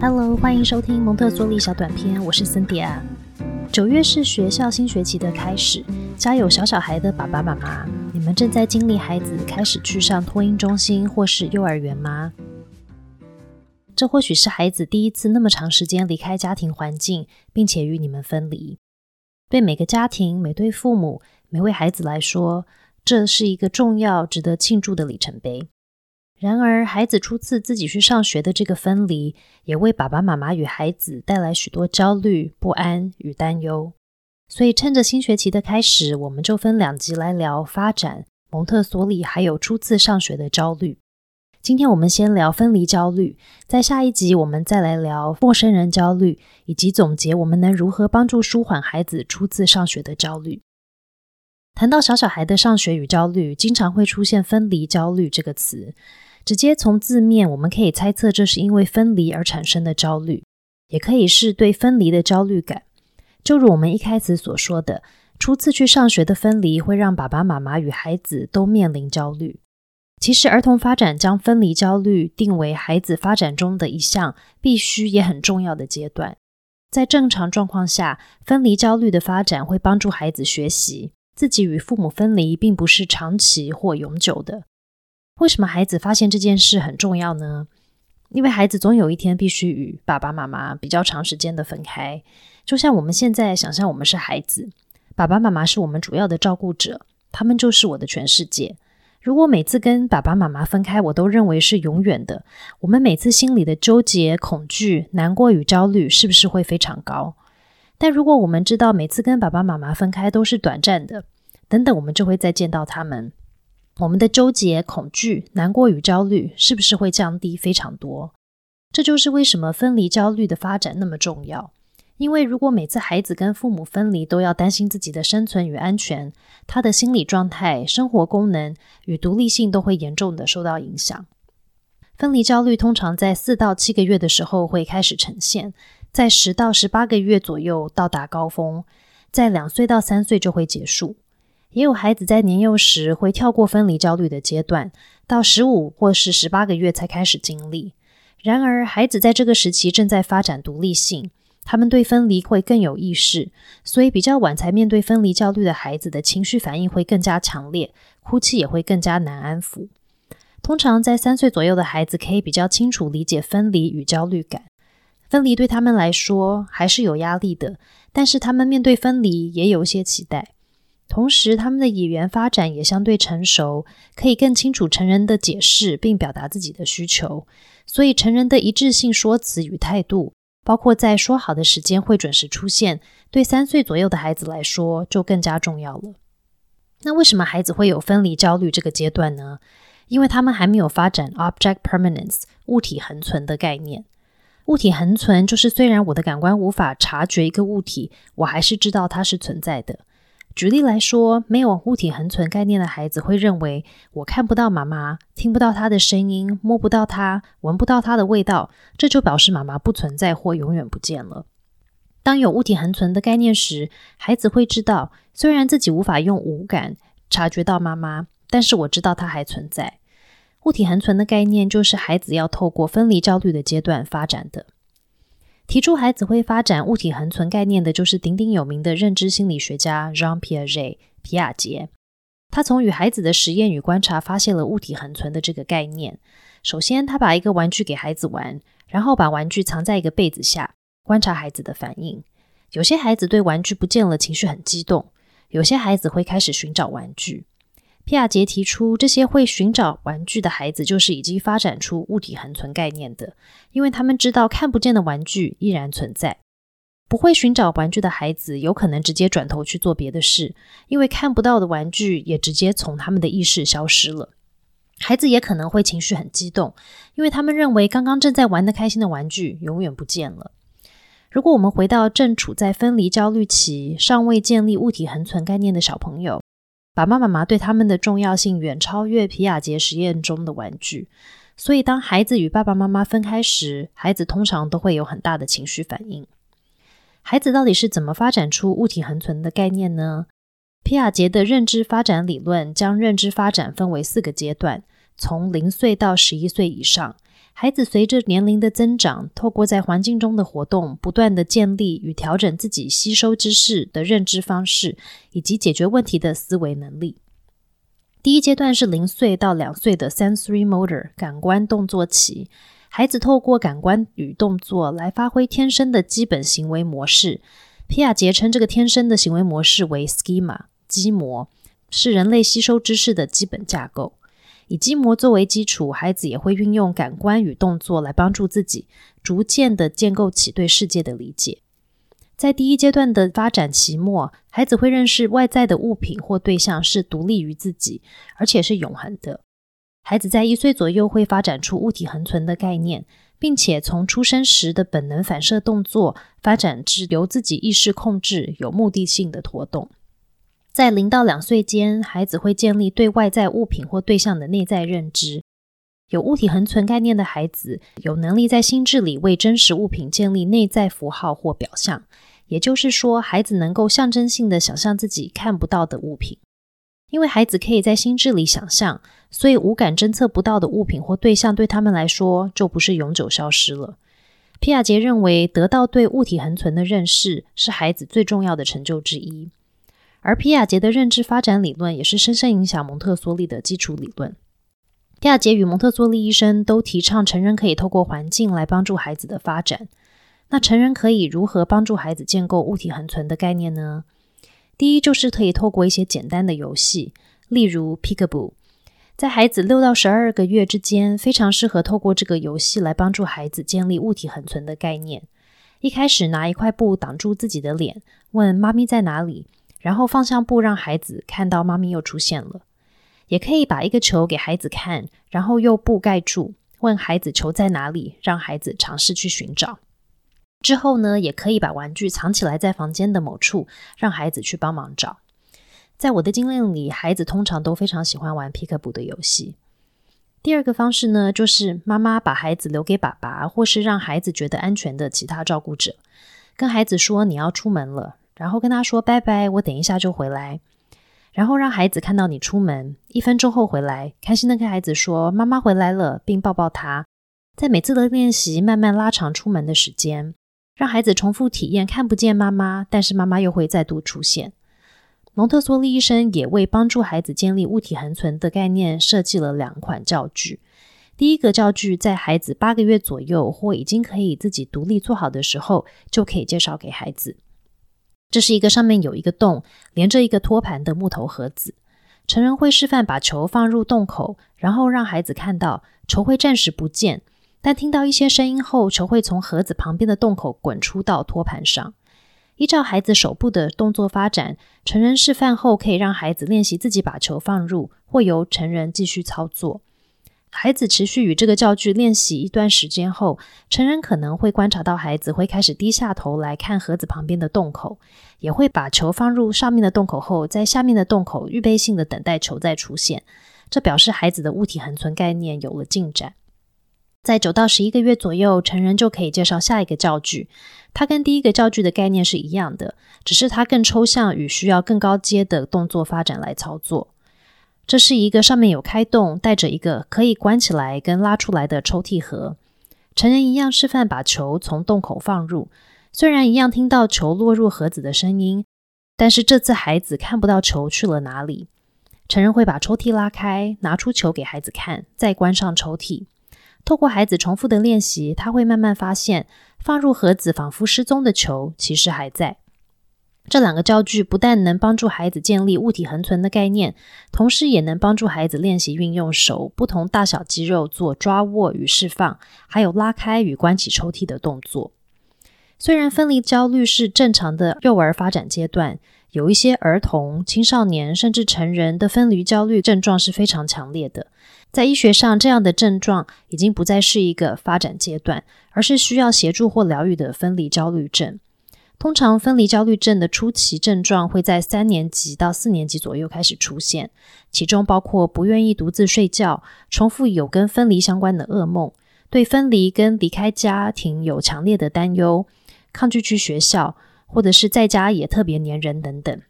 Hello，欢迎收听蒙特梭利小短片，我是森迪啊。九月是学校新学期的开始，家有小小孩的爸爸妈妈，你们正在经历孩子开始去上托婴中心或是幼儿园吗？这或许是孩子第一次那么长时间离开家庭环境，并且与你们分离。对每个家庭、每对父母、每位孩子来说，这是一个重要、值得庆祝的里程碑。然而，孩子初次自己去上学的这个分离，也为爸爸妈妈与孩子带来许多焦虑、不安与担忧。所以，趁着新学期的开始，我们就分两集来聊发展、蒙特梭利，还有初次上学的焦虑。今天我们先聊分离焦虑，在下一集我们再来聊陌生人焦虑，以及总结我们能如何帮助舒缓孩子初次上学的焦虑。谈到小小孩的上学与焦虑，经常会出现“分离焦虑”这个词。直接从字面，我们可以猜测这是因为分离而产生的焦虑，也可以是对分离的焦虑感。就如我们一开始所说的，初次去上学的分离会让爸爸妈妈与孩子都面临焦虑。其实，儿童发展将分离焦虑定为孩子发展中的一项必须也很重要的阶段。在正常状况下，分离焦虑的发展会帮助孩子学习自己与父母分离并不是长期或永久的。为什么孩子发现这件事很重要呢？因为孩子总有一天必须与爸爸妈妈比较长时间的分开。就像我们现在想象，我们是孩子，爸爸妈妈是我们主要的照顾者，他们就是我的全世界。如果每次跟爸爸妈妈分开，我都认为是永远的，我们每次心里的纠结、恐惧、难过与焦虑，是不是会非常高？但如果我们知道每次跟爸爸妈妈分开都是短暂的，等等，我们就会再见到他们。我们的纠结、恐惧、难过与焦虑是不是会降低非常多？这就是为什么分离焦虑的发展那么重要。因为如果每次孩子跟父母分离都要担心自己的生存与安全，他的心理状态、生活功能与独立性都会严重的受到影响。分离焦虑通常在四到七个月的时候会开始呈现，在十到十八个月左右到达高峰，在两岁到三岁就会结束。也有孩子在年幼时会跳过分离焦虑的阶段，到十五或是十八个月才开始经历。然而，孩子在这个时期正在发展独立性，他们对分离会更有意识，所以比较晚才面对分离焦虑的孩子的情绪反应会更加强烈，哭泣也会更加难安抚。通常在三岁左右的孩子可以比较清楚理解分离与焦虑感，分离对他们来说还是有压力的，但是他们面对分离也有一些期待。同时，他们的语言发展也相对成熟，可以更清楚成人的解释，并表达自己的需求。所以，成人的一致性说辞与态度，包括在说好的时间会准时出现，对三岁左右的孩子来说就更加重要了。那为什么孩子会有分离焦虑这个阶段呢？因为他们还没有发展 object permanence 物体恒存的概念。物体恒存就是虽然我的感官无法察觉一个物体，我还是知道它是存在的。举例来说，没有物体恒存概念的孩子会认为，我看不到妈妈，听不到她的声音，摸不到她，闻不到她的味道，这就表示妈妈不存在或永远不见了。当有物体恒存的概念时，孩子会知道，虽然自己无法用五感察觉到妈妈，但是我知道她还存在。物体恒存的概念就是孩子要透过分离焦虑的阶段发展的。提出孩子会发展物体恒存概念的，就是鼎鼎有名的认知心理学家 Jean Piaget 皮亚杰。他从与孩子的实验与观察，发现了物体恒存的这个概念。首先，他把一个玩具给孩子玩，然后把玩具藏在一个被子下，观察孩子的反应。有些孩子对玩具不见了情绪很激动，有些孩子会开始寻找玩具。皮亚杰提出，这些会寻找玩具的孩子，就是已经发展出物体恒存概念的，因为他们知道看不见的玩具依然存在。不会寻找玩具的孩子，有可能直接转头去做别的事，因为看不到的玩具也直接从他们的意识消失了。孩子也可能会情绪很激动，因为他们认为刚刚正在玩的开心的玩具永远不见了。如果我们回到正处在分离焦虑期、尚未建立物体恒存概念的小朋友，爸爸妈妈对他们的重要性远超越皮亚杰实验中的玩具，所以当孩子与爸爸妈妈分开时，孩子通常都会有很大的情绪反应。孩子到底是怎么发展出物体恒存的概念呢？皮亚杰的认知发展理论将认知发展分为四个阶段，从零岁到十一岁以上，孩子随着年龄的增长，透过在环境中的活动，不断的建立与调整自己吸收知识的认知方式，以及解决问题的思维能力。第一阶段是零岁到两岁的 sensory motor 感官动作期，孩子透过感官与动作来发挥天生的基本行为模式。皮亚杰称这个天生的行为模式为 schema 基模，是人类吸收知识的基本架构。以筋膜作为基础，孩子也会运用感官与动作来帮助自己，逐渐的建构起对世界的理解。在第一阶段的发展期末，孩子会认识外在的物品或对象是独立于自己，而且是永恒的。孩子在一岁左右会发展出物体恒存的概念，并且从出生时的本能反射动作发展至由自己意识控制、有目的性的活动。在零到两岁间，孩子会建立对外在物品或对象的内在认知。有物体恒存概念的孩子，有能力在心智里为真实物品建立内在符号或表象。也就是说，孩子能够象征性的想象自己看不到的物品。因为孩子可以在心智里想象，所以五感侦测不到的物品或对象对他们来说就不是永久消失了。皮亚杰认为，得到对物体恒存的认识是孩子最重要的成就之一。而皮亚杰的认知发展理论也是深深影响蒙特梭利的基础理论。皮亚杰与蒙特梭利医生都提倡成人可以透过环境来帮助孩子的发展。那成人可以如何帮助孩子建构物体恒存的概念呢？第一，就是可以透过一些简单的游戏，例如 Peekaboo，在孩子六到十二个月之间，非常适合透过这个游戏来帮助孩子建立物体恒存的概念。一开始拿一块布挡住自己的脸，问妈咪在哪里。然后放向布，让孩子看到妈咪又出现了。也可以把一个球给孩子看，然后用布盖住，问孩子球在哪里，让孩子尝试去寻找。之后呢，也可以把玩具藏起来在房间的某处，让孩子去帮忙找。在我的经验里，孩子通常都非常喜欢玩皮克布的游戏。第二个方式呢，就是妈妈把孩子留给爸爸，或是让孩子觉得安全的其他照顾者，跟孩子说你要出门了。然后跟他说拜拜，我等一下就回来。然后让孩子看到你出门，一分钟后回来，开心的跟孩子说妈妈回来了，并抱抱他。在每次的练习，慢慢拉长出门的时间，让孩子重复体验看不见妈妈，但是妈妈又会再度出现。蒙特梭利医生也为帮助孩子建立物体恒存的概念，设计了两款教具。第一个教具在孩子八个月左右或已经可以自己独立做好的时候，就可以介绍给孩子。这是一个上面有一个洞，连着一个托盘的木头盒子。成人会示范把球放入洞口，然后让孩子看到球会暂时不见，但听到一些声音后，球会从盒子旁边的洞口滚出到托盘上。依照孩子手部的动作发展，成人示范后可以让孩子练习自己把球放入，或由成人继续操作。孩子持续与这个教具练习一段时间后，成人可能会观察到孩子会开始低下头来看盒子旁边的洞口，也会把球放入上面的洞口后，在下面的洞口预备性的等待球再出现。这表示孩子的物体恒存概念有了进展。在九到十一个月左右，成人就可以介绍下一个教具。它跟第一个教具的概念是一样的，只是它更抽象与需要更高阶的动作发展来操作。这是一个上面有开洞、带着一个可以关起来跟拉出来的抽屉盒。成人一样示范把球从洞口放入，虽然一样听到球落入盒子的声音，但是这次孩子看不到球去了哪里。成人会把抽屉拉开，拿出球给孩子看，再关上抽屉。透过孩子重复的练习，他会慢慢发现，放入盒子仿佛失踪的球其实还在。这两个教具不但能帮助孩子建立物体恒存的概念，同时也能帮助孩子练习运用手不同大小肌肉做抓握与释放，还有拉开与关起抽屉的动作。虽然分离焦虑是正常的幼儿发展阶段，有一些儿童、青少年甚至成人的分离焦虑症状是非常强烈的。在医学上，这样的症状已经不再是一个发展阶段，而是需要协助或疗愈的分离焦虑症。通常，分离焦虑症的初期症状会在三年级到四年级左右开始出现，其中包括不愿意独自睡觉、重复有跟分离相关的噩梦、对分离跟离开家庭有强烈的担忧、抗拒去学校，或者是在家也特别黏人等等。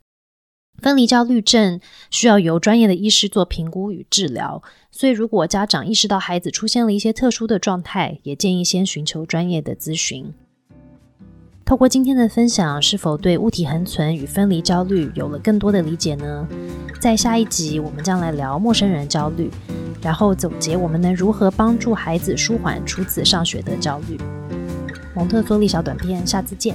分离焦虑症需要由专业的医师做评估与治疗，所以如果家长意识到孩子出现了一些特殊的状态，也建议先寻求专业的咨询。透过今天的分享，是否对物体恒存与分离焦虑有了更多的理解呢？在下一集，我们将来聊陌生人焦虑，然后总结我们能如何帮助孩子舒缓初次上学的焦虑。蒙特梭利小短片，下次见。